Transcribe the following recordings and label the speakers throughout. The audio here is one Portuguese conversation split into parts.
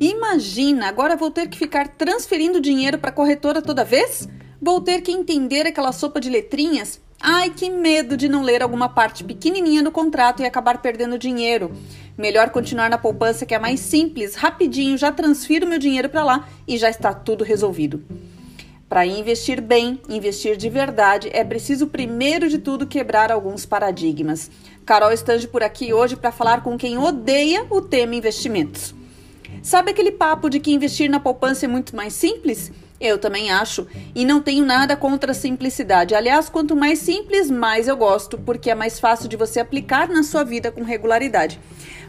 Speaker 1: Imagina, agora vou ter que ficar transferindo dinheiro para corretora toda vez? Vou ter que entender aquela sopa de letrinhas? Ai, que medo de não ler alguma parte pequenininha do contrato e acabar perdendo dinheiro. Melhor continuar na poupança que é mais simples, rapidinho, já transfiro meu dinheiro para lá e já está tudo resolvido. Para investir bem, investir de verdade, é preciso primeiro de tudo quebrar alguns paradigmas. Carol Stange por aqui hoje para falar com quem odeia o tema investimentos. Sabe aquele papo de que investir na poupança é muito mais simples? Eu também acho, e não tenho nada contra a simplicidade. Aliás, quanto mais simples, mais eu gosto, porque é mais fácil de você aplicar na sua vida com regularidade.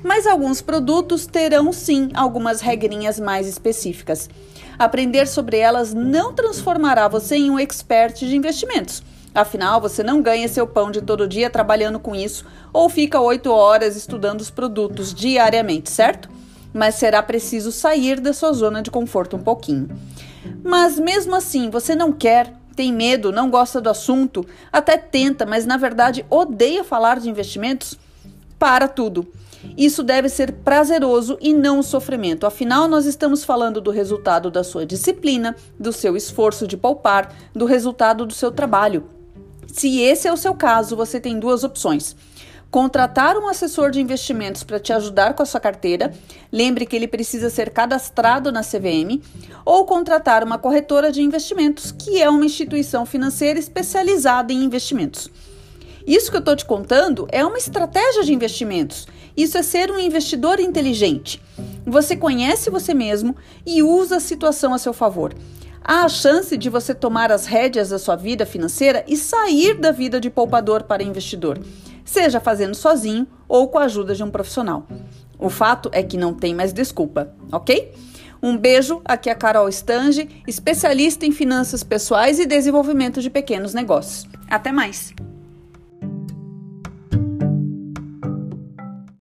Speaker 1: Mas alguns produtos terão sim algumas regrinhas mais específicas. Aprender sobre elas não transformará você em um expert de investimentos. Afinal, você não ganha seu pão de todo dia trabalhando com isso ou fica oito horas estudando os produtos diariamente, certo? Mas será preciso sair da sua zona de conforto um pouquinho. Mas mesmo assim, você não quer, tem medo, não gosta do assunto, até tenta, mas na verdade odeia falar de investimentos? Para tudo. Isso deve ser prazeroso e não o sofrimento. Afinal, nós estamos falando do resultado da sua disciplina, do seu esforço de poupar, do resultado do seu trabalho. Se esse é o seu caso, você tem duas opções contratar um assessor de investimentos para te ajudar com a sua carteira. Lembre que ele precisa ser cadastrado na CVM ou contratar uma corretora de investimentos, que é uma instituição financeira especializada em investimentos. Isso que eu estou te contando é uma estratégia de investimentos. Isso é ser um investidor inteligente. Você conhece você mesmo e usa a situação a seu favor. Há a chance de você tomar as rédeas da sua vida financeira e sair da vida de poupador para investidor, seja fazendo sozinho ou com a ajuda de um profissional. O fato é que não tem mais desculpa, ok? Um beijo, aqui é a Carol Stange, especialista em finanças pessoais e desenvolvimento de pequenos negócios. Até mais!